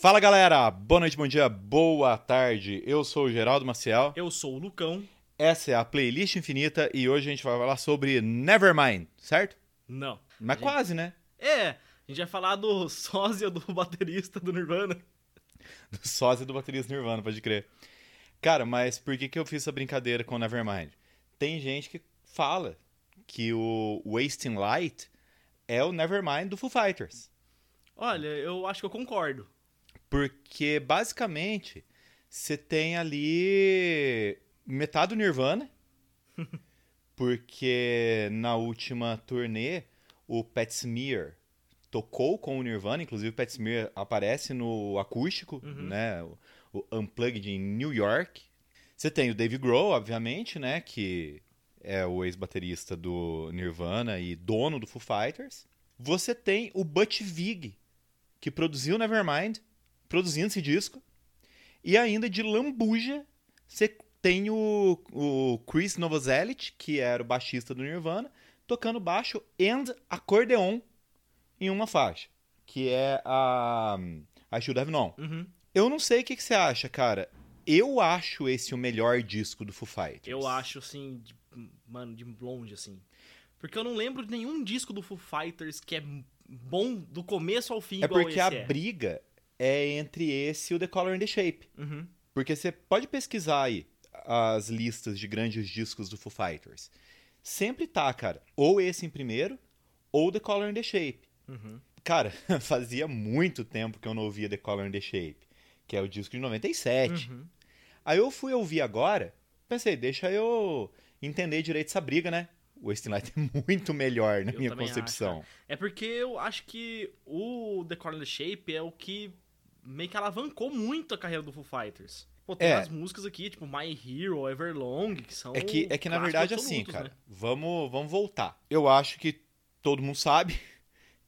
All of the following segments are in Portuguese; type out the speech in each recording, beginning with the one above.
Fala galera, boa noite, bom dia, boa tarde. Eu sou o Geraldo Maciel. Eu sou o Lucão. Essa é a playlist infinita e hoje a gente vai falar sobre Nevermind, certo? Não. Mas gente- quase, né? É, a gente vai falar do sósia do baterista do Nirvana. Do sósia do baterista Nirvana, pode crer. Cara, mas por que, que eu fiz essa brincadeira com Nevermind? Tem gente que fala que o Wasting Light é o Nevermind do Foo Fighters. Olha, eu acho que eu concordo. Porque basicamente você tem ali metade do Nirvana. porque na última turnê o Pat Smear tocou com o Nirvana, inclusive o Pat Smear aparece no acústico, né, o, o Unplugged em New York. Você tem o Dave Grohl, obviamente, né, que é o ex-baterista do Nirvana e dono do Foo Fighters. Você tem o Butch Vig, que produziu Nevermind, produzindo esse disco. E ainda de lambuja, você tem o, o Chris Novoselic, que era o baixista do Nirvana, tocando baixo and acordeon em uma faixa, que é a I Should Have Known. Uhum. Eu não sei o que, que você acha, cara. Eu acho esse o melhor disco do Foo Fighters. Eu acho, assim, de- mano, de longe, assim. Porque eu não lembro de nenhum disco do Foo Fighters que é bom do começo ao fim É porque a é. briga é entre esse e o The Color and the Shape. Uhum. Porque você pode pesquisar aí as listas de grandes discos do Foo Fighters. Sempre tá, cara, ou esse em primeiro, ou The Color and the Shape. Uhum. Cara, fazia muito tempo que eu não ouvia The Color and the Shape, que é o disco de 97. Uhum. Aí eu fui ouvir agora, pensei, deixa eu entender direito essa briga, né? O Wasting Light é muito melhor na Eu minha concepção. É porque eu acho que o The Corner Shape é o que meio que alavancou muito a carreira do Foo Fighters. Pô, tem É. as músicas aqui, tipo My Hero, Everlong, que são. É que, é que na verdade, assim, absolutos, cara, né? vamos, vamos voltar. Eu acho que todo mundo sabe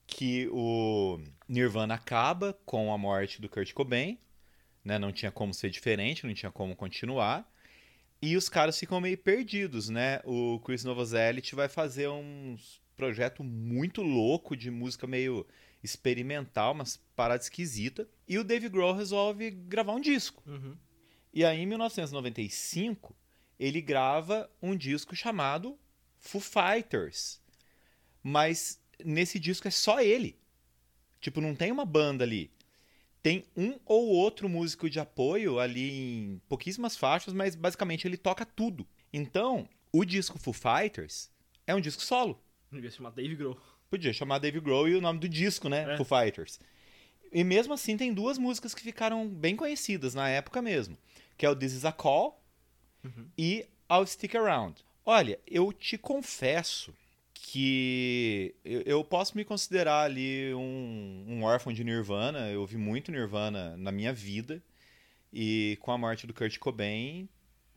que o Nirvana acaba com a morte do Kurt Cobain, né? Não tinha como ser diferente, não tinha como continuar. E os caras ficam meio perdidos, né? O Chris Novoselic vai fazer um projeto muito louco de música meio experimental, umas paradas esquisita. E o Dave Grohl resolve gravar um disco. Uhum. E aí, em 1995, ele grava um disco chamado Foo Fighters. Mas nesse disco é só ele. Tipo, não tem uma banda ali. Tem um ou outro músico de apoio ali em pouquíssimas faixas, mas basicamente ele toca tudo. Então, o disco Foo Fighters é um disco solo. Devia se chamar Dave Grohl. Podia chamar Dave Grohl e o nome do disco, né? É. Foo Fighters. E mesmo assim tem duas músicas que ficaram bem conhecidas na época mesmo, que é o This Is a Call Uhum. e I'll Stick Around. Olha, eu te confesso que eu, posso me considerar ali um, um órfão de Nirvana. Eu ouvi muito Nirvana na minha vida e com a morte do Kurt Cobain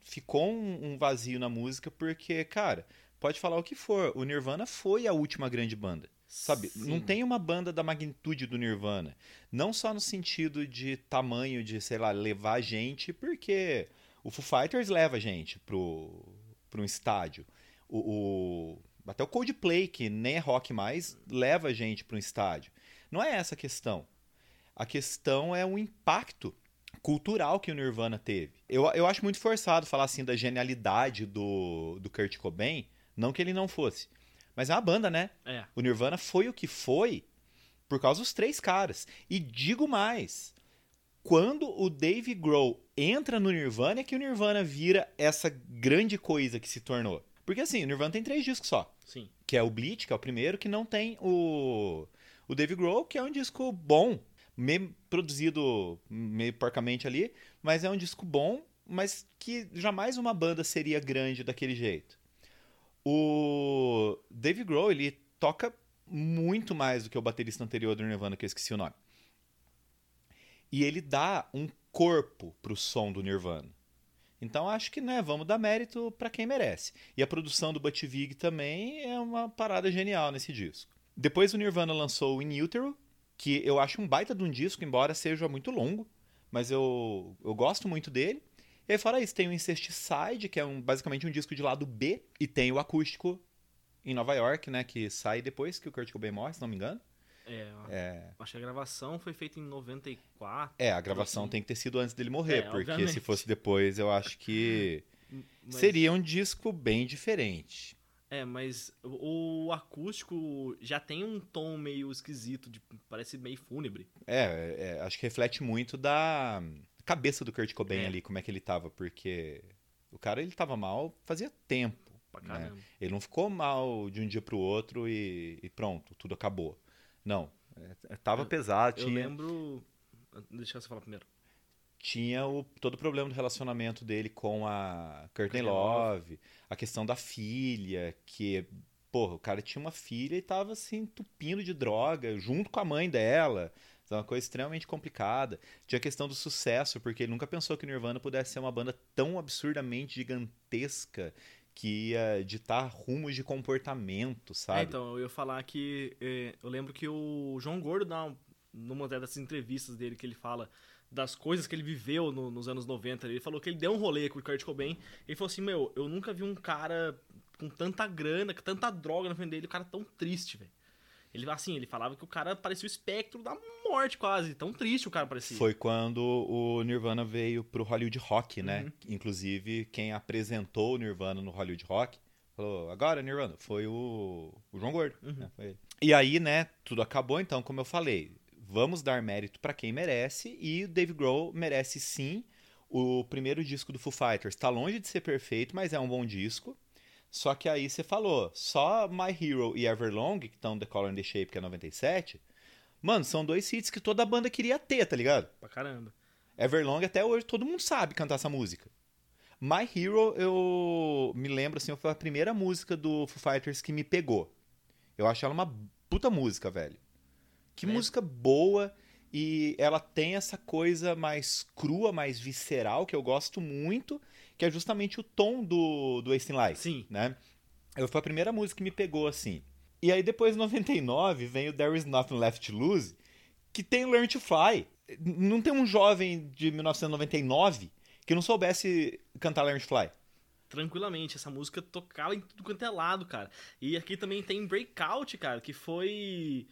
ficou um, um vazio na música porque, cara, pode falar o que for, o Nirvana foi a última grande banda. Sabe, Sim. não tem uma banda da magnitude do Nirvana. Não só no sentido de tamanho de, sei lá, levar gente, porque o Foo Fighters leva gente pro, pro um estádio. O, o- até o Coldplay, que nem é rock mais, leva gente para um estádio. Não é essa a questão. A questão é o impacto cultural que o Nirvana teve. Eu, eu acho muito forçado falar assim da genialidade do, do Kurt Cobain, não que ele não fosse. Mas é uma banda, né? É. O Nirvana foi o que foi por causa dos três caras. E digo mais, quando o Dave Grohl entra no Nirvana é que o Nirvana vira essa grande coisa que se tornou. Porque assim, o Nirvana tem três discos só. Sim. Que é o Bleach, que é o primeiro, que não tem o, o Dave Grohl, que é um disco bom, meio produzido meio porcamente ali, mas é um disco bom, mas que jamais uma banda seria grande daquele jeito. O Dave Grohl, ele toca muito mais do que o baterista anterior do Nirvana, que eu esqueci o nome. E ele dá um corpo pro som do Nirvana. Então acho que, né, vamos dar mérito pra quem merece. E a produção do Butch Vig também é uma parada genial nesse disco. Depois o Nirvana lançou o In Utero, que eu acho um baita de um disco, embora seja muito longo, mas eu, eu gosto muito dele. E aí, fora isso, tem o Incesticide, que é um, basicamente um disco de lado B, e tem o acústico em Nova York, né, que sai depois que o Kurt Cobain morre, se não me engano. É, É, acho que a gravação foi feita em 94. é, a gravação assim. tem que ter sido antes dele morrer, É, porque obviamente. se fosse depois, eu acho que mas- seria um disco bem diferente. É, mas o, acústico já tem um tom meio esquisito, de, parece meio fúnebre. É, é, acho que reflete muito da cabeça do Kurt Cobain É. ali, como é que ele tava, porque o cara ele tava mal fazia tempo. Né? Ele não ficou mal de um dia pro outro e, e pronto, tudo acabou. Não, é, tava Eu- pesado, Eu tinha, lembro. Deixa você falar primeiro. tinha o, todo o problema do relacionamento dele com a Courtney Love, a questão da filha, que, porra, o cara tinha uma filha e tava assim, entupindo de droga, junto com a mãe dela. É uma coisa extremamente complicada. Tinha a questão do sucesso, porque ele nunca pensou que Nirvana pudesse ser uma banda tão absurdamente gigantesca que ia ditar rumos de comportamento, sabe? É, então, eu ia falar que. eh, eu lembro que o João Gordo, um- numa dessas entrevistas dele, que ele fala das coisas que ele viveu no- nos anos 90, ele falou que ele deu um rolê com o Kurt Cobain. Ele falou assim: Meu, eu nunca vi um cara com tanta grana, com tanta droga na frente dele, o cara tão triste, velho. Ele, assim, ele falava que o cara parecia o espectro da morte, quase. Tão triste o cara parecia. Foi quando o Nirvana veio pro Hollywood Rock, né? Uhum. Inclusive, quem apresentou o Nirvana no Hollywood Rock falou, agora Nirvana, foi o, o João Gordo. Uhum. né? Foi ele. E aí, né, tudo acabou, então, como eu falei, vamos dar mérito pra quem merece, e o Dave Grohl merece sim. O primeiro disco do Foo Fighters tá longe de ser perfeito, mas é um bom disco. Só que aí você falou, só My Hero e Everlong, que estão The Color and the Shape, que é 97, mano, são dois hits que toda banda queria ter, tá ligado? Pra caramba. Everlong até hoje todo mundo sabe cantar essa música. My Hero, eu me lembro assim, foi a primeira música do Foo Fighters que me pegou. Eu acho ela uma puta música, velho. Que É. música boa e ela tem essa coisa mais crua, mais visceral que eu gosto muito, que é justamente o tom do do Wasting Light, Sim. né? Eu foi a primeira música que me pegou assim. E aí depois em 99 vem o There Is Nothing Left to Lose, que tem Learn to Fly. Não tem um jovem de 1999 que não soubesse cantar Learn to Fly. tranquilamente. Essa música tocava em tudo quanto é lado, cara. E aqui também tem Breakout, cara, que foi.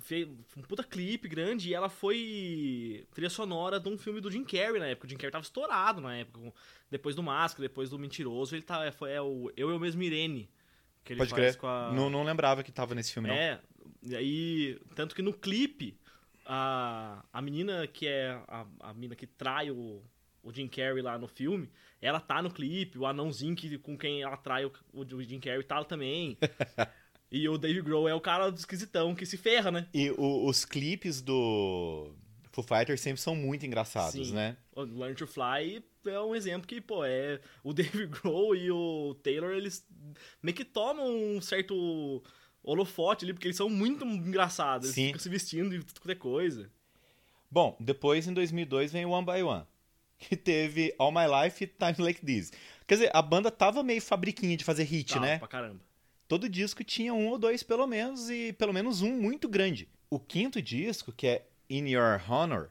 Fez um puta clipe grande e ela foi trilha sonora de um filme do Jim Carrey na época. O Jim Carrey tava estourado na época. Depois do Máscara, depois do Mentiroso, ele tá, foi, é o Eu, Eu Mesmo Irene. Que ele Pode faz crer. com a. Não, não lembrava que tava nesse filme, não. É, e aí, tanto que no clipe, a, a menina que é a, a menina que trai o, o Jim Carrey lá no filme, ela tá no clipe, o anãozinho que, com quem ela trai o, o Jim Carrey tá também. e o Dave Grohl é o cara do esquisitão que se ferra, né? E o- os clipes do Foo Fighters sempre são muito engraçados, Sim. né? O Learn to Fly é um exemplo que, pô, é o Dave Grohl e o Taylor, eles meio que tomam um certo holofote ali, porque eles são muito engraçados. Eles Sim. ficam se vestindo de tudo quanto é coisa. Bom, depois em 2002 vem o One by One, que teve All My Life e Times Like This. Quer dizer, a banda tava meio fabriquinha de fazer hit, Tá, né? Pra caramba. Todo disco tinha um ou dois pelo menos e pelo menos um muito grande. O quinto disco, que é In Your Honor,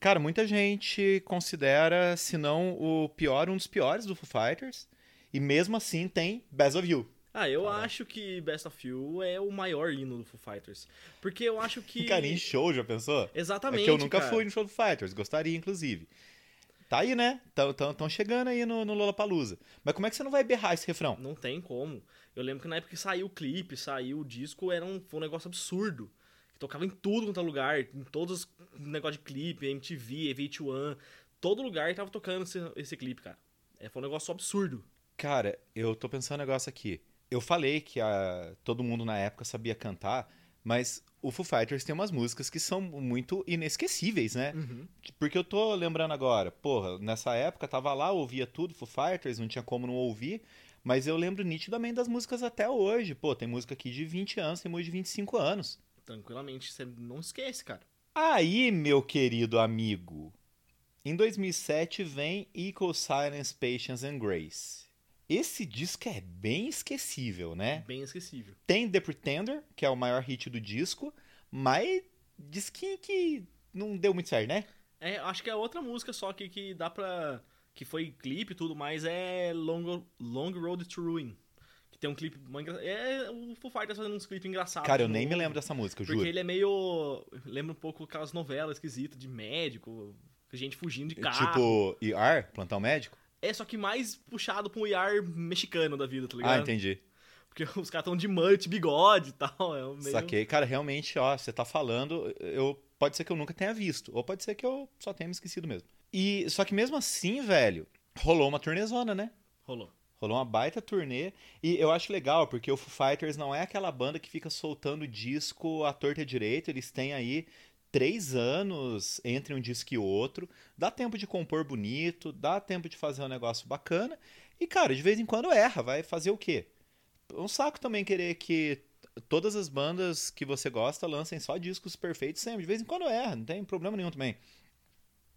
cara, muita gente considera, se não o pior, um dos piores do Foo Fighters. E mesmo assim tem Best of You. Ah, eu acho que Best of You é o maior hino do Foo Fighters. Porque eu acho que. Cara, em show, já pensou? Exatamente. é que eu nunca cara. fui no show do Fighters, gostaria, inclusive. Tá aí, né? Estão chegando aí no, no Lollapalooza. Mas como é que você não vai berrar esse refrão? Não tem como. Eu lembro que na época que saiu o clipe, saiu o disco, era um, foi um negócio absurdo. Que tocava em tudo quanto é lugar, em todos os negócios de clipe, MTV, VH1, todo lugar tava tocando esse, esse clipe, cara. É, foi um negócio absurdo. Cara, eu tô pensando um negócio aqui. Eu falei que a, todo mundo na época sabia cantar, mas o Foo Fighters tem umas músicas que são muito inesquecíveis, né? Uhum. Porque eu tô lembrando agora, porra, nessa época tava lá, ouvia tudo, Foo Fighters, não tinha como não ouvir, mas eu lembro nitidamente das músicas até hoje. Pô, tem música aqui de 20 anos, tem música de 25 anos. Tranquilamente, você não esquece, cara. Aí, meu querido amigo, em 2007 vem Equal Silence, Patience and Grace. Esse disco é bem esquecível, né? Bem esquecível. Tem The Pretender, que é o maior hit do disco, mas diz que, que não deu muito certo, né? É, acho que é outra música só que, que dá pra. Que foi clipe e tudo mais, é Long, Long Road to Ruin. Que tem um clipe. Uma. É o Foo Fighters fazendo uns clipes engraçados. Cara, eu de nem me lembro dessa música, eu Porque juro. ele é meio. Lembra um pouco aquelas novelas esquisitas de médico, gente fugindo de carro. Tipo, ER, plantão médico? É, só que mais puxado pra um IR mexicano da vida, tá ligado? Ah, entendi. Porque os caras tão de mullet, bigode e tal. É meio... Saquei. Cara, realmente, ó, você tá falando, eu pode ser que eu nunca tenha visto, ou pode ser que eu só tenha me esquecido mesmo. E só que mesmo assim, velho, rolou uma turnezona, né? Rolou. Rolou uma baita turnê. E eu acho legal, porque o Foo Fighters não é aquela banda que fica soltando disco à torta à direita. Eles têm aí três anos entre um disco e outro. Dá tempo de compor bonito, dá tempo de fazer um negócio bacana. E, cara, de vez em quando erra. Vai fazer o quê? Um saco também querer que todas as bandas que você gosta lancem só discos perfeitos sempre. De vez em quando erra, não tem problema nenhum também.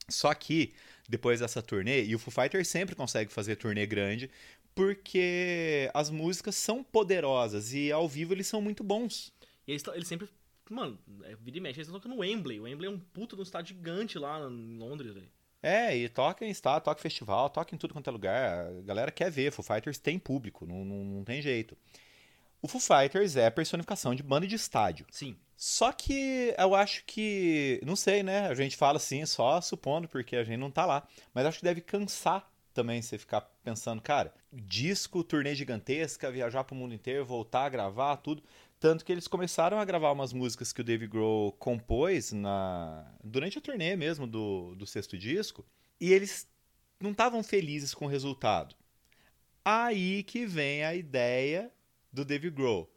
Só que, depois dessa turnê, e o Foo Fighters sempre consegue fazer turnê grande, porque as músicas são poderosas e ao vivo eles são muito bons. E eles, eles sempre. Mano, é, vira e mexe, eles estão tocando no Wembley. O Wembley é um puta de um estádio gigante lá em Londres, velho. É, e toca em estado, toca em festival, toca em tudo quanto é lugar. A galera quer ver, Foo Fighters tem público, não, não, não tem jeito. O Foo Fighters é a personificação de banda de estádio. Sim. Só que eu acho que, não sei, né? A gente fala assim só supondo, porque a gente não tá lá. Mas acho que deve cansar também você ficar pensando, cara, disco, turnê gigantesca, viajar pro mundo inteiro, voltar a gravar, tudo. Tanto que eles começaram a gravar umas músicas que o Dave Grohl compôs na durante a turnê mesmo do, do sexto disco, e eles não estavam felizes com o resultado. Aí que vem a ideia do Dave Grohl.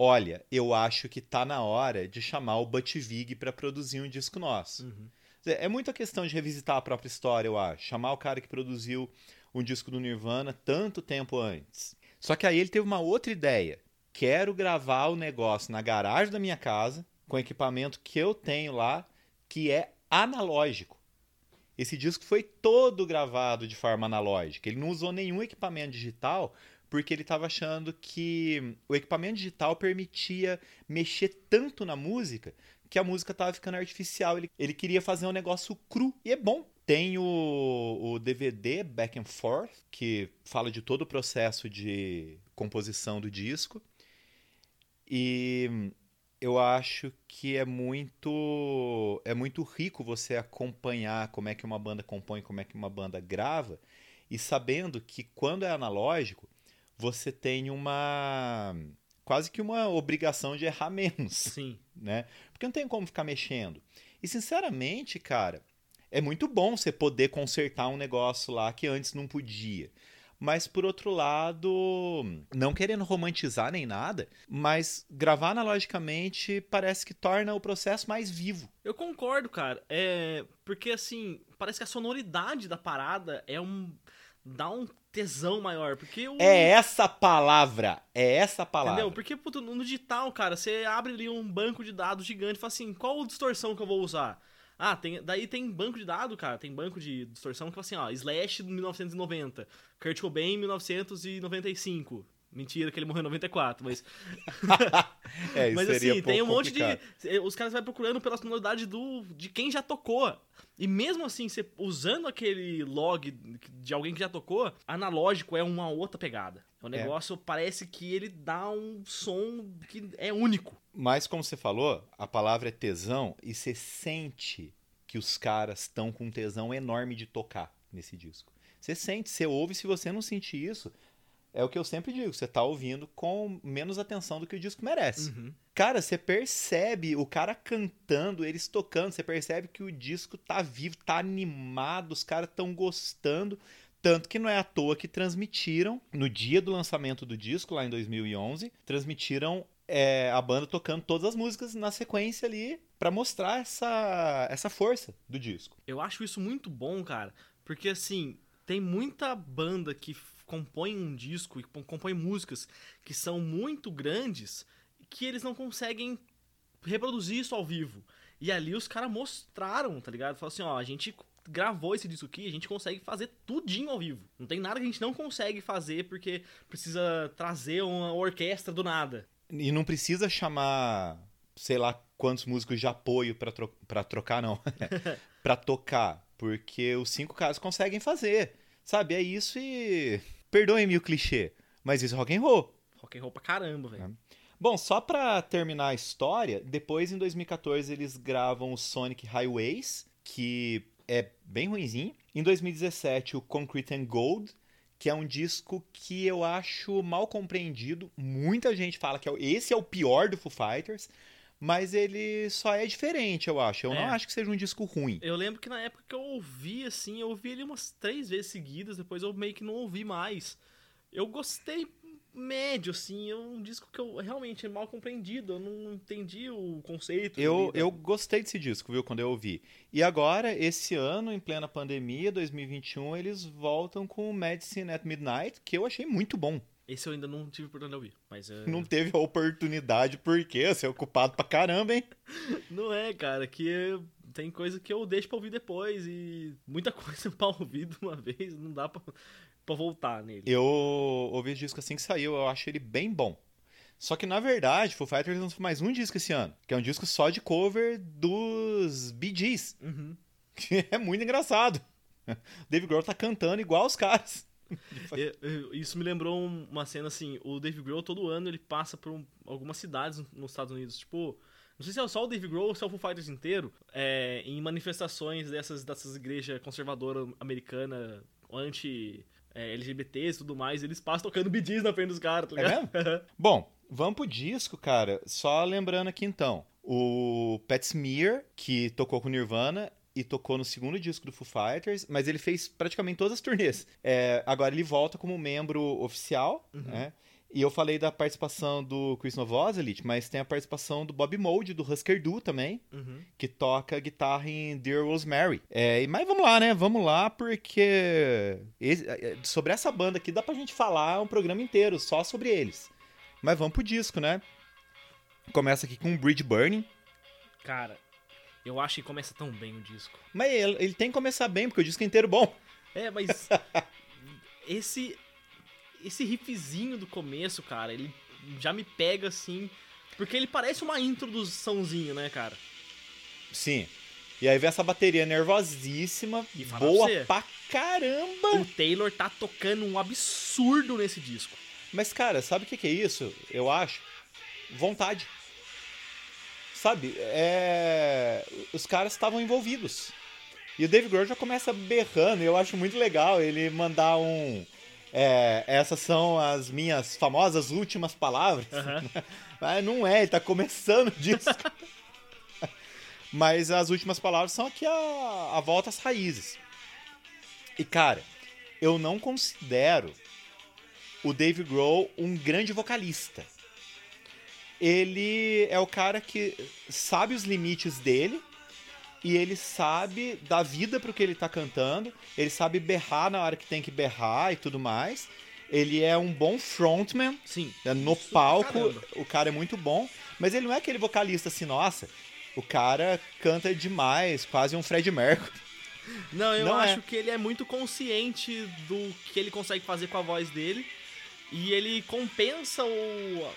Olha, eu acho que tá na hora de chamar o Butch Vig para produzir um disco nosso. Uhum. É muita questão de revisitar a própria história, eu acho. Chamar o cara que produziu um disco do Nirvana tanto tempo antes. Só que aí ele teve uma outra ideia. Quero gravar o negócio na garagem da minha casa, com equipamento que eu tenho lá, que é analógico. Esse disco foi todo gravado de forma analógica. Ele não usou nenhum equipamento digital, porque ele estava achando que o equipamento digital permitia mexer tanto na música que a música estava ficando artificial. Ele, ele queria fazer um negócio cru e é bom. Tem o, o DVD Back and Forth, que fala de todo o processo de composição do disco. E eu acho que é muito é muito rico você acompanhar como é que uma banda compõe, como é que uma banda grava e sabendo que quando é analógico, você tem uma quase que uma obrigação de errar menos Sim. né? Porque não tem como ficar mexendo. E sinceramente, cara, é muito bom você poder consertar um negócio lá que antes não podia. Mas por outro lado, não querendo romantizar nem nada, mas gravar analogicamente parece que torna o processo mais vivo. Eu concordo, cara. É. Porque assim, parece que a sonoridade da parada é um. dá um tesão maior. Porque o. É essa palavra, é essa palavra. Entendeu? Porque, puto, no digital, cara, você abre ali um banco de dados gigante e fala assim, qual distorção que eu vou usar? Ah, tem, daí tem banco de dados, cara, tem banco de distorção que fala assim, ó, Slash 1990, Kurt Cobain 1995. Mentira que ele morreu em 94, mas... é, isso mas assim, um tem um monte complicado. de... Os caras vão procurando pela sonoridade do, de quem já tocou. E mesmo assim, você usando aquele log de alguém que já tocou, analógico é uma outra pegada. O É. negócio parece que ele dá um som que é único. Mas como você falou, a palavra é tesão e você sente que os caras estão com um tesão enorme de tocar nesse disco. Você sente, você ouve, se você não sentir isso, é o que eu sempre digo, você tá ouvindo com menos atenção do que o disco merece. Uhum. Cara, você percebe o cara cantando, eles tocando, você percebe que o disco tá vivo, tá animado, os caras estão gostando. Tanto que não é à toa que transmitiram, no dia do lançamento do disco, lá em 2011, transmitiram é, a banda tocando todas as músicas na sequência ali pra mostrar essa, essa força do disco. Eu acho isso muito bom, cara, porque assim, tem muita banda que f- compõe um disco e com- compõe músicas que são muito grandes que eles não conseguem reproduzir isso ao vivo. E ali os caras mostraram, tá ligado? Falaram assim, ó, a gente gravou esse disco aqui, a gente consegue fazer tudinho ao vivo. Não tem nada que a gente não consegue fazer porque precisa trazer uma orquestra do nada. E não precisa chamar, sei lá, quantos músicos de apoio pra, tro pra trocar, não. pra tocar. Porque os cinco caras conseguem fazer. Sabe? É isso e. Perdoem-me o clichê, mas isso é rock and roll. rock and roll pra caramba, velho. Bom, só pra terminar a história, depois em 2014 eles gravam o Sonic Highways, que é bem ruinzinho. Em 2017 o Concrete and Gold, que é um disco que eu acho mal compreendido. Muita gente fala que é esse é o pior do Foo Fighters, mas ele só é diferente, eu acho. Eu É. não acho que seja um disco ruim. Eu lembro que na época que eu ouvi, assim, eu ouvi ele umas três vezes seguidas, depois eu meio que não ouvi mais. Eu gostei médio, assim, é um disco que eu realmente é mal compreendido, eu não entendi o conceito. Eu, eu gostei desse disco, viu, quando eu ouvi. E agora, esse ano, em plena pandemia, 2021, eles voltam com o Medicine at Midnight, que eu achei muito bom. Esse eu ainda não tive oportunidade de ouvir, mas... é- Não teve a oportunidade, porque você é ocupado pra caramba, hein? Não é, cara, que tem coisa que eu deixo pra ouvir depois e muita coisa pra ouvir de uma vez, não dá pra, pra voltar nele. Eu ouvi esse disco assim que saiu, eu acho ele bem bom. Só que, na verdade, Foo Fighters lançou mais um disco esse ano, que é um disco só de cover dos Bee Gees, Uhum. que é muito engraçado. Dave Grohl tá cantando igual os caras. É, é, Isso me lembrou um- uma cena assim, o Dave Grohl todo ano ele passa por um- algumas cidades nos Estados Unidos, tipo, não sei se é só o Dave Grohl ou se é o Foo Fighters inteiro, é, em manifestações dessas, dessas igrejas conservadoras americanas, anti é, LGBTs e tudo mais, eles passam tocando Gees na frente dos caras, tá É ligado? Bom, vamos pro disco, cara. Só lembrando aqui então. O Pat Smear, que tocou com Nirvana e tocou no segundo disco do Foo Fighters, mas ele fez praticamente todas as turnês. É, agora ele volta como membro oficial, né? E eu falei da participação do Chris Novoselic, mas tem a participação do Bob Mould, do Husker Du também, Uhum. que toca guitarra em Dear Rosemary. É, mas vamos lá, né? Vamos lá, porque esse- é, sobre essa banda aqui dá pra gente falar um programa inteiro só sobre eles. Mas vamos pro disco, né? Começa aqui com Bridge Burning. Cara, eu acho que começa tão bem o disco. Mas ele, ele tem que começar bem, porque o disco é inteiro bom. É, mas esse esse riffzinho do começo, cara, ele já me pega assim, porque ele parece uma introduçãozinho, né, cara? Sim. E aí vem essa bateria nervosíssima, E boa pra você. pra caramba. O Taylor tá tocando um absurdo nesse disco. Mas, cara, sabe o que, que é isso? Eu acho. Vontade. Sabe? É... Os caras estavam envolvidos. E o Dave Grohl já começa berrando, e eu acho muito legal ele mandar um. é, essas são as minhas famosas últimas palavras. Aham. Mas não é, ele tá começando disso. Mas as últimas palavras são aqui a, a volta às raízes. E cara, eu não considero o Dave Grohl um grande vocalista. Ele é o cara que sabe os limites dele e ele sabe dar vida pro que ele tá cantando, ele sabe berrar na hora que tem que berrar e tudo mais. Ele é um bom frontman, Sim. é, No palco, caramba. o cara é muito bom, mas ele não é aquele vocalista assim, nossa, o cara canta demais, quase um Fred Mercury. Não, eu Não é. acho que ele é muito consciente do que ele consegue fazer com a voz dele e ele compensa o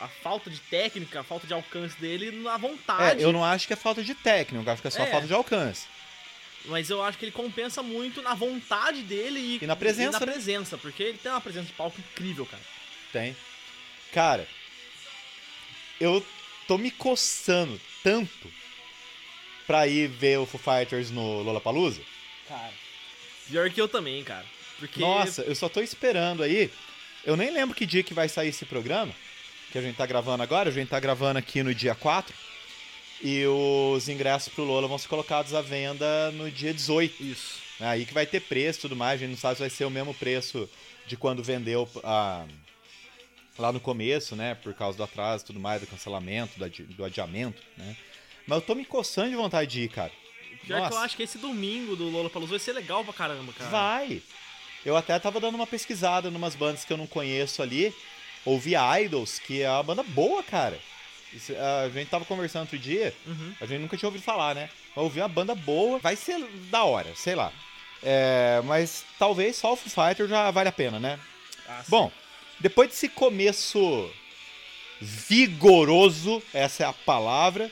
a falta de técnica, a falta de alcance dele na É, vontade. eu não acho que é falta de técnica, eu acho que é só É. falta de alcance. Mas eu acho que ele compensa muito na vontade dele e, E na presença, e na né? presença, porque ele tem uma presença de palco incrível, cara. Tem. Cara, eu tô me coçando tanto pra ir ver o Foo Fighters no Lollapalooza. Cara. Pior que eu também, cara. Porque Nossa, eu só tô esperando aí. Eu nem lembro que dia que vai sair esse programa, que a gente tá gravando agora. A gente tá gravando aqui no dia 4. E os ingressos pro Lola vão ser colocados à venda no dia 18. isso. Aí que vai ter preço e tudo mais. A gente não sabe se vai ser o mesmo preço de quando vendeu ah, lá no começo, né? Por causa do atraso e tudo mais, do cancelamento, do, adi- do adiamento, né? Mas eu tô me coçando de vontade de ir, cara. Pior que eu Nossa. acho que esse domingo do Lollapalooza vai ser legal pra caramba, cara. Vai! Eu até tava dando uma pesquisada numas bandas que eu não conheço ali. Ouvi Idols, que é uma banda boa, cara. Isso, a gente tava conversando outro dia, Uhum. a gente nunca tinha ouvido falar, né? Mas ouvi uma banda boa, vai ser da hora, sei lá. É, mas talvez só o Foo Fighter já vale a pena, né? Ah. Bom, depois desse começo vigoroso, essa é a palavra,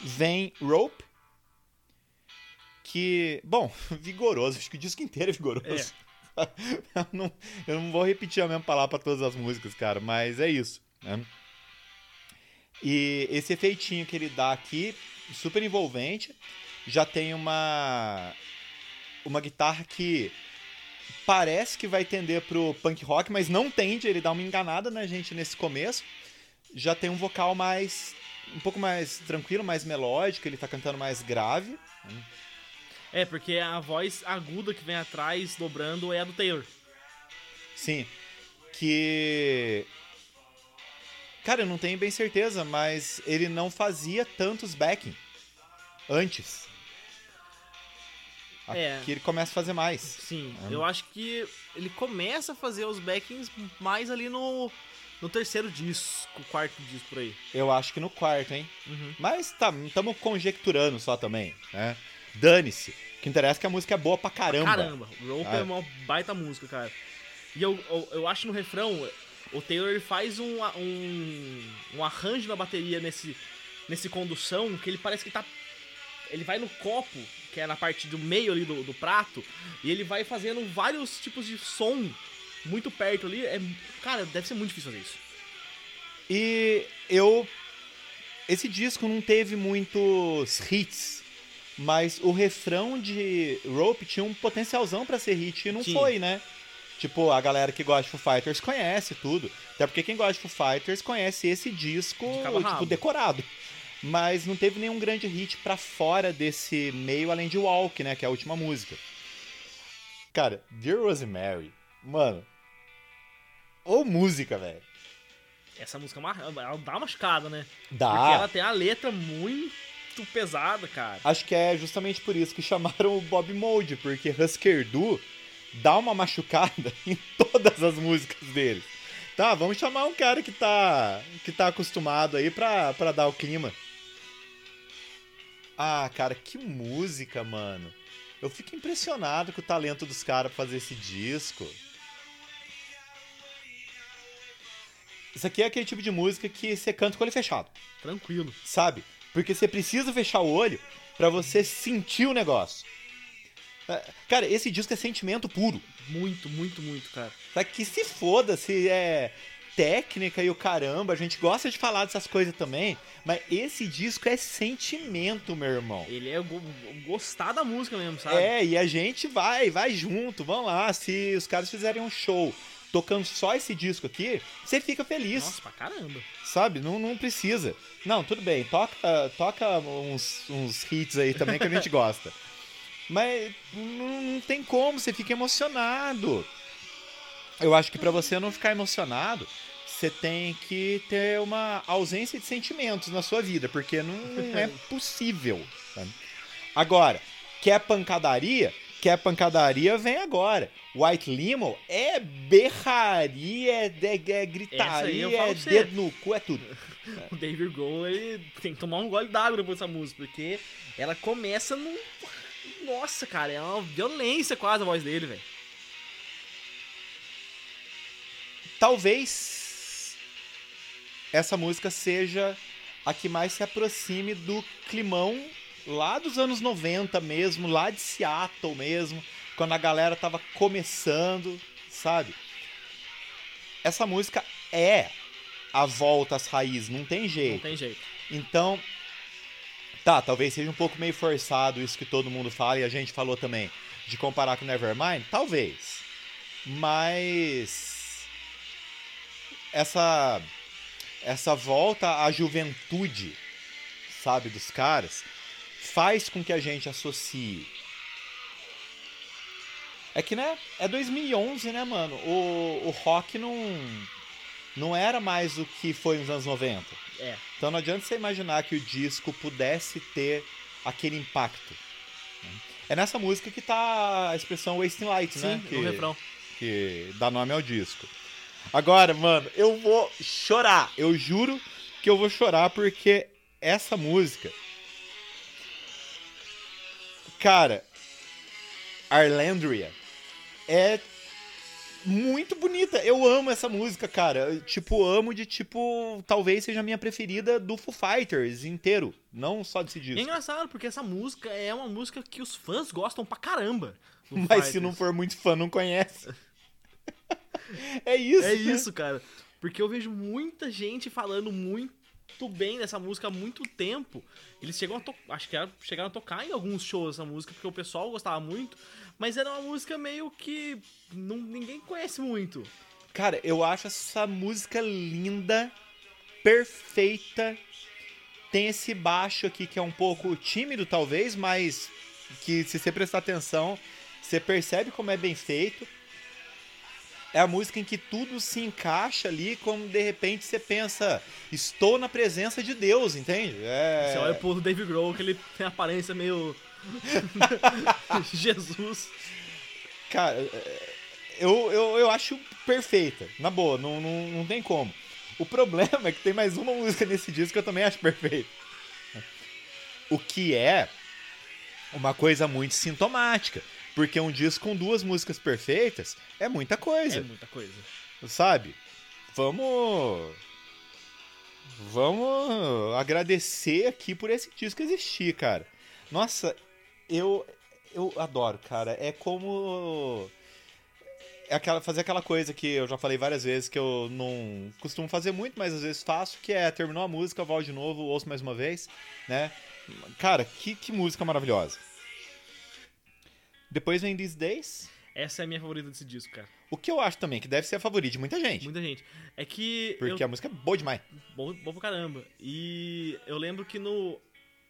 vem Rope. Que, bom, vigoroso, acho que o disco inteiro é vigoroso. eu, não, eu não vou repetir a mesma palavra pra todas as músicas, cara, mas é isso. Né? E esse efeitinho que ele dá aqui, super envolvente. Já tem uma uma guitarra que parece que vai tender pro punk rock, mas não tende, ele dá uma enganada na gente nesse começo. Já tem um vocal mais um pouco mais tranquilo, mais melódico, ele tá cantando mais grave. É, porque a voz aguda que vem atrás dobrando é a do Taylor. Sim. Que Cara, eu não tenho bem certeza, mas ele não fazia tantos backing antes. É. Aqui ele começa a fazer mais. Sim, É. eu acho que ele começa a fazer os backings mais ali no, no terceiro disco, quarto disco por aí. Eu acho que no quarto, hein? Uhum. Mas tá, estamos conjecturando só também, né? Dane-se. O que interessa é que a música é boa pra caramba. Caramba, Rope Ah. é uma baita música, cara. E eu, eu, eu acho no refrão, o Taylor faz um, um, um arranjo na bateria nesse, nesse condução que ele parece que tá. Ele vai no copo, que é na parte do meio ali do, do prato, e ele vai fazendo vários tipos de som muito perto ali. É, cara, deve ser muito difícil fazer isso. E eu. Esse disco não teve muitos hits, mas o refrão de Rope tinha um potencialzão pra ser hit e não Tinha. foi, né? Tipo, a galera que gosta de Foo Fighters conhece tudo. Até porque quem gosta de Foo Fighters conhece esse disco, De tipo, decorado. Mas não teve nenhum grande hit pra fora desse meio, além de Walk, né? Que é a última música. Cara, Dear Rosemary, mano. Ô música, velho. Essa música é uma- ela dá uma machucada, né? Dá. Porque ela tem a letra muito pesada, cara. Acho que é justamente por isso que chamaram o Bob Mold, porque Husker Du dá uma machucada em todas as músicas dele. Tá, vamos chamar um cara que tá que tá acostumado aí pra, pra dar o clima. Ah, cara, que música, mano. Eu fico impressionado com o talento dos caras pra fazer esse disco. Isso aqui é aquele tipo de música que você canta com olho fechado Tranquilo. sabe? Porque você precisa fechar o olho pra você sentir o negócio. É, Cara, esse disco é sentimento puro. Muito, muito, muito, cara. Tá? Que se foda se é técnica e o caramba, a gente gosta de falar dessas coisas também, mas esse disco é sentimento, meu irmão. Ele é go- gostar da música mesmo, sabe? É, e a gente vai, vai junto, vamos lá. Se os caras fizerem um show tocando só esse disco aqui, você fica feliz. Nossa, pra caramba. Sabe? Não, não precisa. Não, tudo bem. Toca, toca uns, uns hits aí também que a gente gosta. Mas não, não tem como, você fica emocionado. Eu acho que pra você não ficar emocionado, você tem que ter uma ausência de sentimentos na sua vida, porque não, não é possível. sabe? Agora, quer pancadaria? Quer pancadaria, vem agora. White Limo é berraria, é, é- é gritaria, é dedo no cu, é tudo. O David Grohl, ele tem que tomar um gole d'água depois dessa música, porque ela começa no... Nossa, cara, é uma violência quase a voz dele, velho. Talvez essa música seja a que mais se aproxime do climão lá dos anos 90 mesmo, lá de Seattle mesmo, quando a galera tava começando, sabe? Essa música é a volta às raízes, não tem Não jeito. tem jeito. Então, tá, talvez seja um pouco meio forçado isso que todo mundo fala e a gente falou também, de comparar com Nevermind, talvez. Mas essa essa volta à juventude, sabe, dos caras, faz com que a gente associe. É que, né, é 2011, né, mano? O, o rock não não era mais o que foi nos anos 90. É. Então não adianta você imaginar que o disco pudesse ter aquele impacto. né? É nessa música que tá a expressão Wasting Light, Sim, né? Que, no refrão. que dá nome ao disco. Agora, mano, eu vou chorar. Eu juro que eu vou chorar porque essa música. Cara, Arlandria é muito bonita. Eu amo essa música, cara. Eu, tipo, amo de tipo. Talvez seja a minha preferida do Foo Fighters inteiro. Não só desse E é disco. engraçado, porque essa música é uma música que os fãs gostam pra caramba. Mas Fighters. se não for muito fã, não conhece. é isso. É né? isso, cara. Porque eu vejo muita gente falando muito bem dessa música há muito tempo. Eles chegam a acho que era... chegaram a tocar em alguns shows essa música, porque o pessoal gostava muito, mas era uma música meio que não... ninguém conhece muito. Cara, eu acho essa música linda, perfeita. Tem esse baixo aqui que é um pouco tímido, talvez, mas que se você prestar atenção, você percebe como é bem feito. É a música em que tudo se encaixa ali, como de repente você pensa, estou na presença de Deus, entende? É... Você olha pro Dave Grohl, que ele tem a aparência meio. Jesus. Cara, é, eu, eu, eu acho perfeita. Na boa, não, não, não tem como. O problema é que tem mais uma música nesse disco que eu também acho perfeita. O que é uma coisa muito sintomática. Porque um disco com duas músicas perfeitas é muita coisa, É muita coisa. sabe? Vamos. Vamos agradecer aqui por esse disco existir, cara. Nossa, eu eu adoro, cara. É como é aquela fazer aquela coisa que eu já falei várias vezes que eu não costumo fazer muito, mas às vezes faço, que é terminou a música, volto de novo, ouço mais uma vez, né? Cara, que, que música maravilhosa. Depois vem These Days. Essa é a minha favorita desse disco, cara. O que eu acho também que deve ser a favorita de muita gente. Muita gente. É que. Porque eu... a música é boa demais. Bom, bom pra caramba. E eu lembro que no.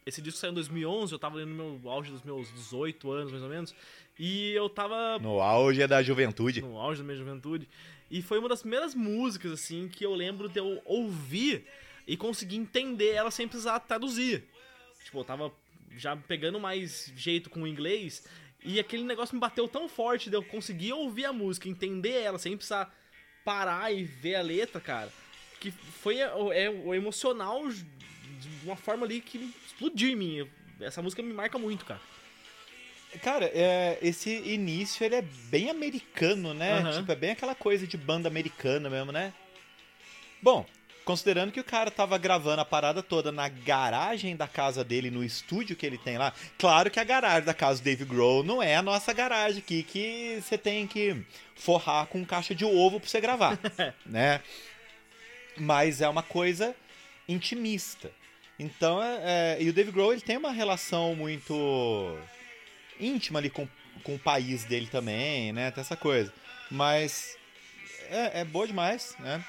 Esse disco saiu em 2011, eu tava ali no meu auge dos meus 18 anos, mais ou menos. E eu tava No auge da juventude. no auge da minha juventude. E foi uma das primeiras músicas, assim, que eu lembro de eu ouvir e conseguir entender ela sem precisar traduzir. Tipo, eu tava já pegando mais jeito com o inglês e aquele negócio me bateu tão forte de eu conseguir ouvir a música, entender ela sem precisar parar e ver a letra, cara. Que foi o- é, o emocional de uma forma ali que explodiu em mim. Essa música me marca muito, cara. Cara, é, esse início ele é bem americano, né? Aham. Tipo, é bem aquela coisa de banda americana mesmo, né? Bom, considerando que o cara tava gravando a parada toda na garagem da casa dele, no estúdio que ele tem lá. Claro que a garagem da casa do Dave Grohl não é a nossa garagem aqui, que você tem que forrar com caixa de ovo pra você gravar, né? Mas é uma coisa intimista. Então, é, é, e o Dave Grohl ele tem uma relação muito íntima ali com, com o país dele também, né? Tem essa coisa. Mas é, é boa demais, né?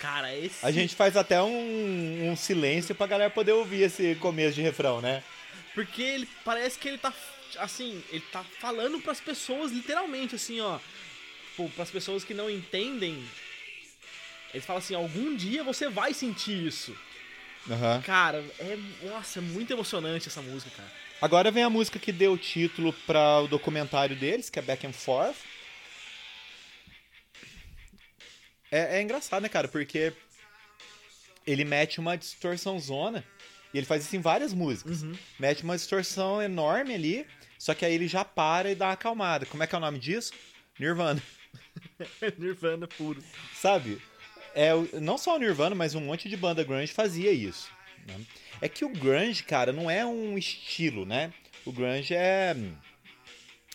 Cara, esse. A gente faz até um, um silêncio pra galera poder ouvir esse começo de refrão, né? Porque ele parece que ele tá assim, ele tá falando pras pessoas literalmente assim, ó. Tipo, pras pessoas que não entendem. Ele fala assim: "Algum dia você vai sentir isso". Aham. Cara, é, nossa, é muito emocionante essa música, cara. Agora vem a música que deu o título para o documentário deles, que é Back and Forth. É, é engraçado, né, cara? Porque ele mete uma distorção zona. E ele faz isso em várias músicas. Uhum. Mete uma distorção enorme ali. Só que aí ele já para e dá uma acalmada. Como é que é o nome disso? Nirvana. Nirvana puro. Sabe? É, não só o Nirvana, mas um monte de banda grunge fazia isso. né? É que o grunge, cara, não é um estilo, né? O grunge é hum,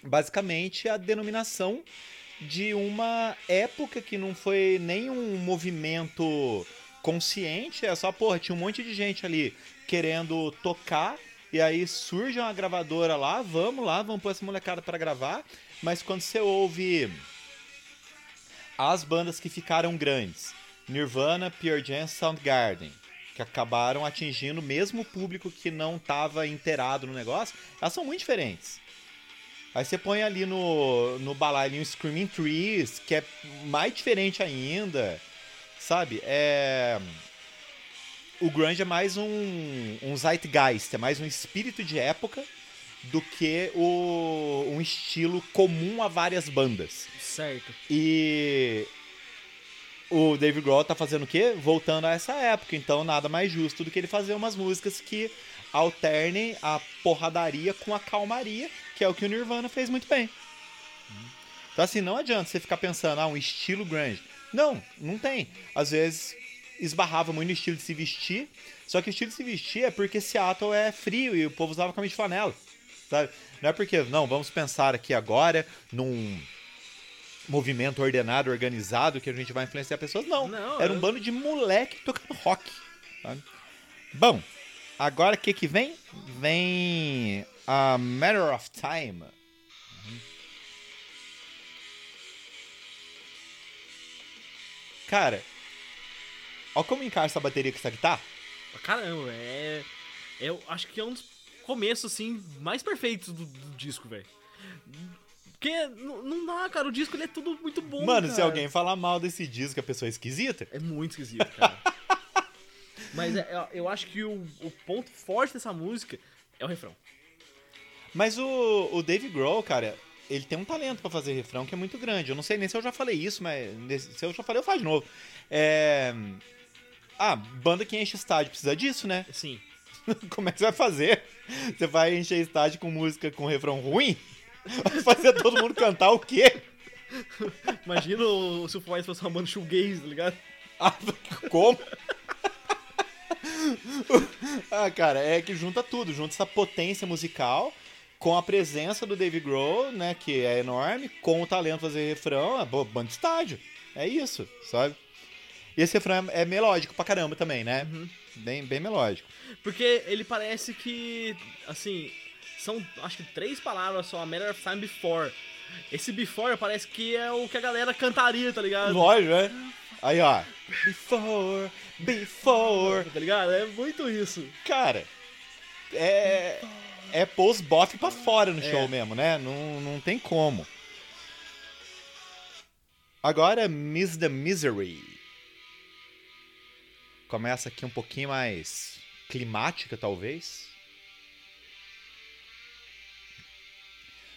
basicamente a denominação de uma época que não foi nem um movimento consciente, é só, porra, tinha um monte de gente ali querendo tocar, e aí surge uma gravadora lá, vamos lá, vamos pôr essa molecada pra gravar, mas quando você ouve as bandas que ficaram grandes, Nirvana, Pure Jam, Soundgarden, que acabaram atingindo mesmo o público que não estava inteirado no negócio, elas são muito diferentes. Aí você põe ali no, no balaio um Screaming Trees, que é mais diferente ainda, sabe? É... O grunge é mais um, um zeitgeist, é mais um espírito de época do que o, um estilo comum a várias bandas. Certo. E o Dave Grohl tá fazendo o quê? Voltando a essa época. Então nada mais justo do que ele fazer umas músicas que alternem a porradaria com a calmaria, que é o que o Nirvana fez muito bem. Então assim, não adianta você ficar pensando, ah, um estilo grunge. Não, não tem. Às vezes esbarrava muito no estilo de se vestir. Só que o estilo de se vestir é porque Seattle é frio e o povo usava camisa de flanela. Sabe? Não é porque, não, vamos pensar aqui agora num movimento ordenado, organizado, que a gente vai influenciar pessoas. Não, Não, era um eu- bando de moleque tocando rock. sabe? Bom, agora o que que vem? Vem a Matter of Time. Cara, ó como encaixa essa bateria com essa guitarra. Caramba, é. Eu acho que é um dos começos, assim, mais perfeitos do, do disco, velho. Porque n- não dá, cara. O disco ele é tudo muito bom. Mano, se cara. alguém falar mal desse disco, a pessoa é esquisita. É muito esquisito, cara. Mas é- eu- eu acho que o, o ponto forte dessa música é o refrão. Mas o, o Dave Grohl, cara, ele tem um talento pra fazer refrão que é muito grande. Eu não sei nem se eu já falei isso, mas se eu já falei, eu faço de novo. É... Ah, banda que enche estádio precisa disso, né? Sim. Como é que você vai fazer? Você vai encher estádio com música com refrão ruim? Vai fazer todo mundo cantar o quê? Imagina o, se o Foo Fighters fosse uma banda shoegaze, tá ligado? Ah, como? ah, cara, é que junta tudo, junta essa potência musical com a presença do Dave Grohl, né, que é enorme, com o talento de fazer refrão, é banda de estádio. É isso, sabe? E esse refrão é é melódico pra caramba também, né? Bem, bem melódico. Porque ele parece que, assim, são acho que três palavras só, a matter of time before. Esse before parece que é o que a galera cantaria, tá ligado? Lógico, né? Aí, ó. Before, before. Tá ligado? É muito isso. Cara, é. É pôr os bofe pra fora no É. show mesmo, né? Não, não tem como. Agora, Miss the Misery. Começa aqui um pouquinho mais climática, talvez.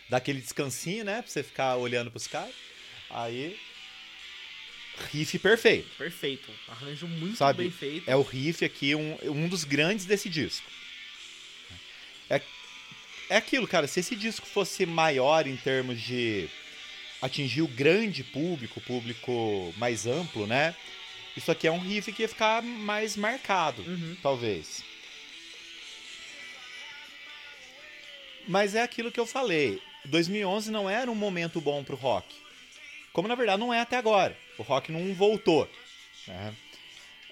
Dá aquele descansinho, né? Pra você ficar olhando pros caras. Aí. Riff perfeito. Perfeito. Arranjo muito Sabe, bem feito. É o riff aqui, um, um dos grandes desse disco. É, aquilo, cara. Se esse disco fosse maior em termos de atingir o grande público, o público mais amplo, né? Isso aqui é um riff que ia ficar mais marcado, Uhum. talvez. Mas é aquilo que eu falei. 2011 não era um momento bom pro rock. Como na verdade não é até agora. O rock não voltou. né?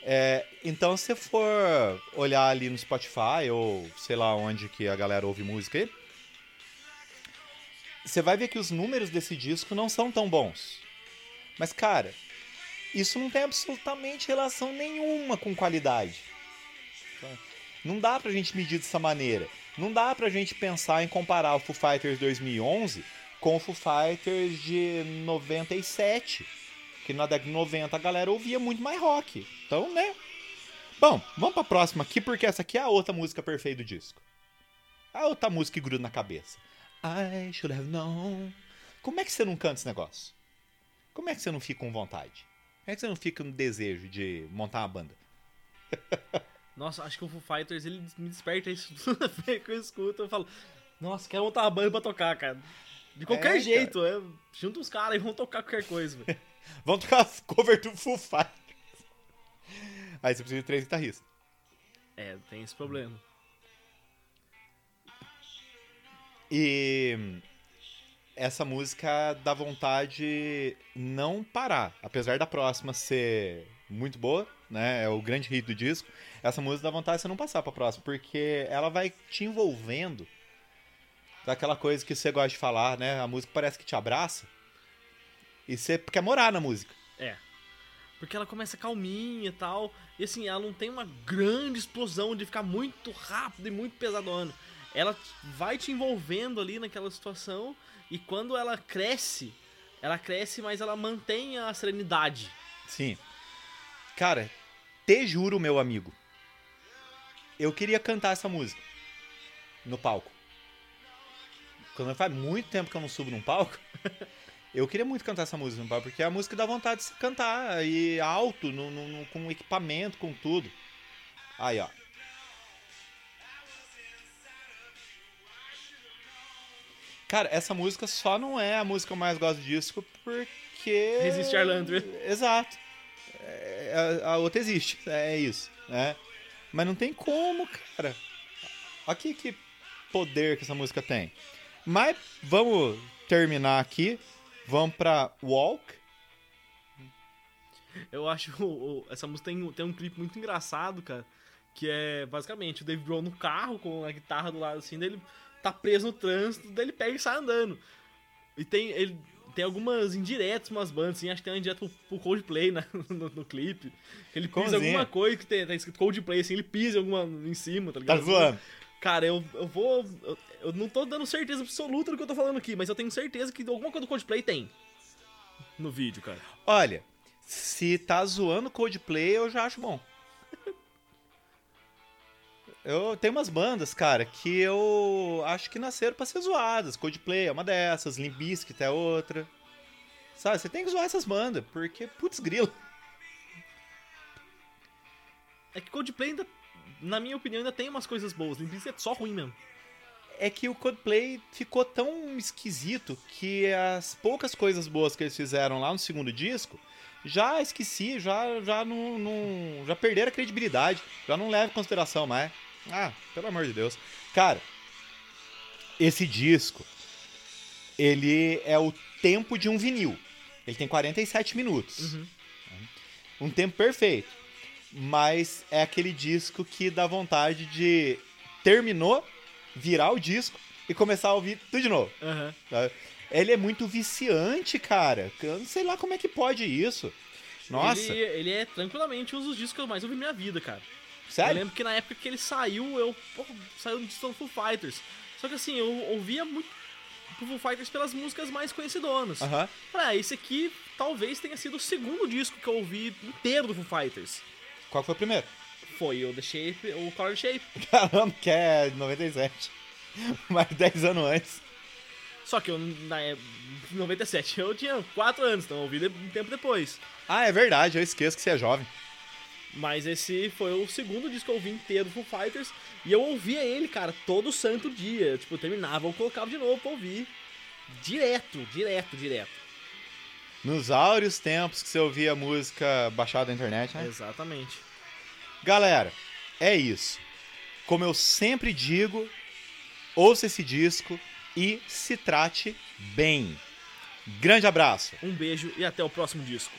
É, então, se for olhar ali no Spotify ou sei lá onde que a galera ouve música aí, você vai ver que os números desse disco não são tão bons. Mas, cara, isso não tem absolutamente relação nenhuma com qualidade. Não dá pra gente medir dessa maneira. Não dá pra gente pensar em comparar o Foo Fighters 2011 com o Foo Fighters de 97. Que na década de 90 a galera ouvia muito mais rock. Então, né? Bom, vamos pra próxima aqui, porque essa aqui é a outra música perfeita do disco. A outra música que gruda na cabeça. I should have known. Como é que você não canta esse negócio? Como é que você não fica com vontade? Como é que você não fica no desejo de montar uma banda? Nossa, acho que o Foo Fighters ele me desperta isso toda vez que eu escuto. Eu falo, nossa, quero montar uma banda pra tocar, cara. De qualquer É, jeito, é, junta os caras e vão tocar qualquer coisa, velho. Vamos tocar cover do Full Fighters. Aí você precisa de três guitarristas. É, tem esse problema. E essa música dá vontade não parar. Apesar da próxima ser muito boa, né? É o grande hit do disco. Essa música dá vontade de você não passar pra próxima, porque ela vai te envolvendo daquela coisa que você gosta de falar, né? A música parece que te abraça. E você quer morar na música. É. Porque ela começa calminha e tal. E assim, ela não tem uma grande explosão de ficar muito rápido e muito pesadona. Ela vai te envolvendo ali naquela situação. E quando ela cresce, ela cresce, mas ela mantém a serenidade. Sim. Cara, te juro, meu amigo. Eu queria cantar essa música no palco. Quando faz muito tempo que eu não subo num palco, eu queria muito cantar essa música no palco, porque é a música dá vontade de se cantar e alto, no, no- com equipamento, com tudo. Aí, ó. Cara, essa música só não é a música que eu mais gosto do disco porque. Resiste Arlandra. Exato. É, a, a outra existe. É isso, né? Mas não tem como, cara. Aqui que poder que essa música tem. Mas vamos terminar aqui. Vamos pra Walk. Eu acho o- o- essa música tem, tem um clipe muito engraçado, cara. Que é basicamente o Dave Grohl no carro com a guitarra do lado assim, daí ele tá preso no trânsito, daí ele pega e sai andando. E tem, ele, tem algumas indiretas, umas bandas, assim, acho que tem uma indireta pro, pro Coldplay na- no, no clipe. Ele pisa assim? alguma coisa que tem, tá escrito Coldplay, assim, ele pisa alguma em cima, tá Tá ligado? zoando. Cara, eu, eu vou. Eu, eu não tô dando certeza absoluta do que eu tô falando aqui, mas eu tenho certeza que alguma coisa do Coldplay tem. No vídeo, cara. Olha, se tá zoando Coldplay, eu já acho bom. Eu tenho umas bandas, cara, que eu acho que nasceram pra ser zoadas. Coldplay é uma dessas, Limp Bizkit é outra. Sabe, você tem que zoar essas bandas, porque, putz, grilo. É que Coldplay ainda, na minha opinião, ainda tem umas coisas boas. Limp Bizkit é só ruim mesmo. É que o Coldplay ficou tão esquisito que as poucas coisas boas que eles fizeram lá no segundo disco, já esqueci, já, já não, não- já perderam a credibilidade, já não leva em consideração mais. Ah, pelo amor de Deus. Cara, esse disco, ele é o tempo de um vinil. Ele tem 47 minutos. Uhum. Um tempo perfeito. Mas é aquele disco que dá vontade de terminou, virar o disco e começar a ouvir tudo de novo. Tá? Ele é muito viciante, cara. Eu não sei lá como é que pode isso. Nossa, Ele, ele é tranquilamente um dos discos que eu mais ouvi na minha vida, cara. Eu sério? lembro que na época que ele saiu, eu. Pô, saiu no disco do Foo Fighters. Só que assim, eu ouvia muito Foo Fighters pelas músicas mais conhecidonas. Aham. Ah, esse aqui talvez tenha sido o segundo disco que eu ouvi inteiro do Foo Fighters. Qual foi o primeiro? Foi o The Shape, o Color Shape. Caramba, que é 97. Mais 10 anos antes. Só que eu, na é- 97, eu tinha 4 anos, então eu ouvi de- um tempo depois. Ah, é verdade, eu esqueço que você é jovem. Mas esse foi o segundo disco que eu ouvi inteiro do Foo Fighters. E eu ouvia ele, cara, todo santo dia. Tipo, eu terminava, eu colocava de novo pra ouvir. Direto, direto, direto. Nos áureos tempos que você ouvia música baixada da internet, né? Exatamente. Galera, é isso. Como eu sempre digo, ouça esse disco e se trate bem. Grande abraço. Um beijo e até o próximo disco.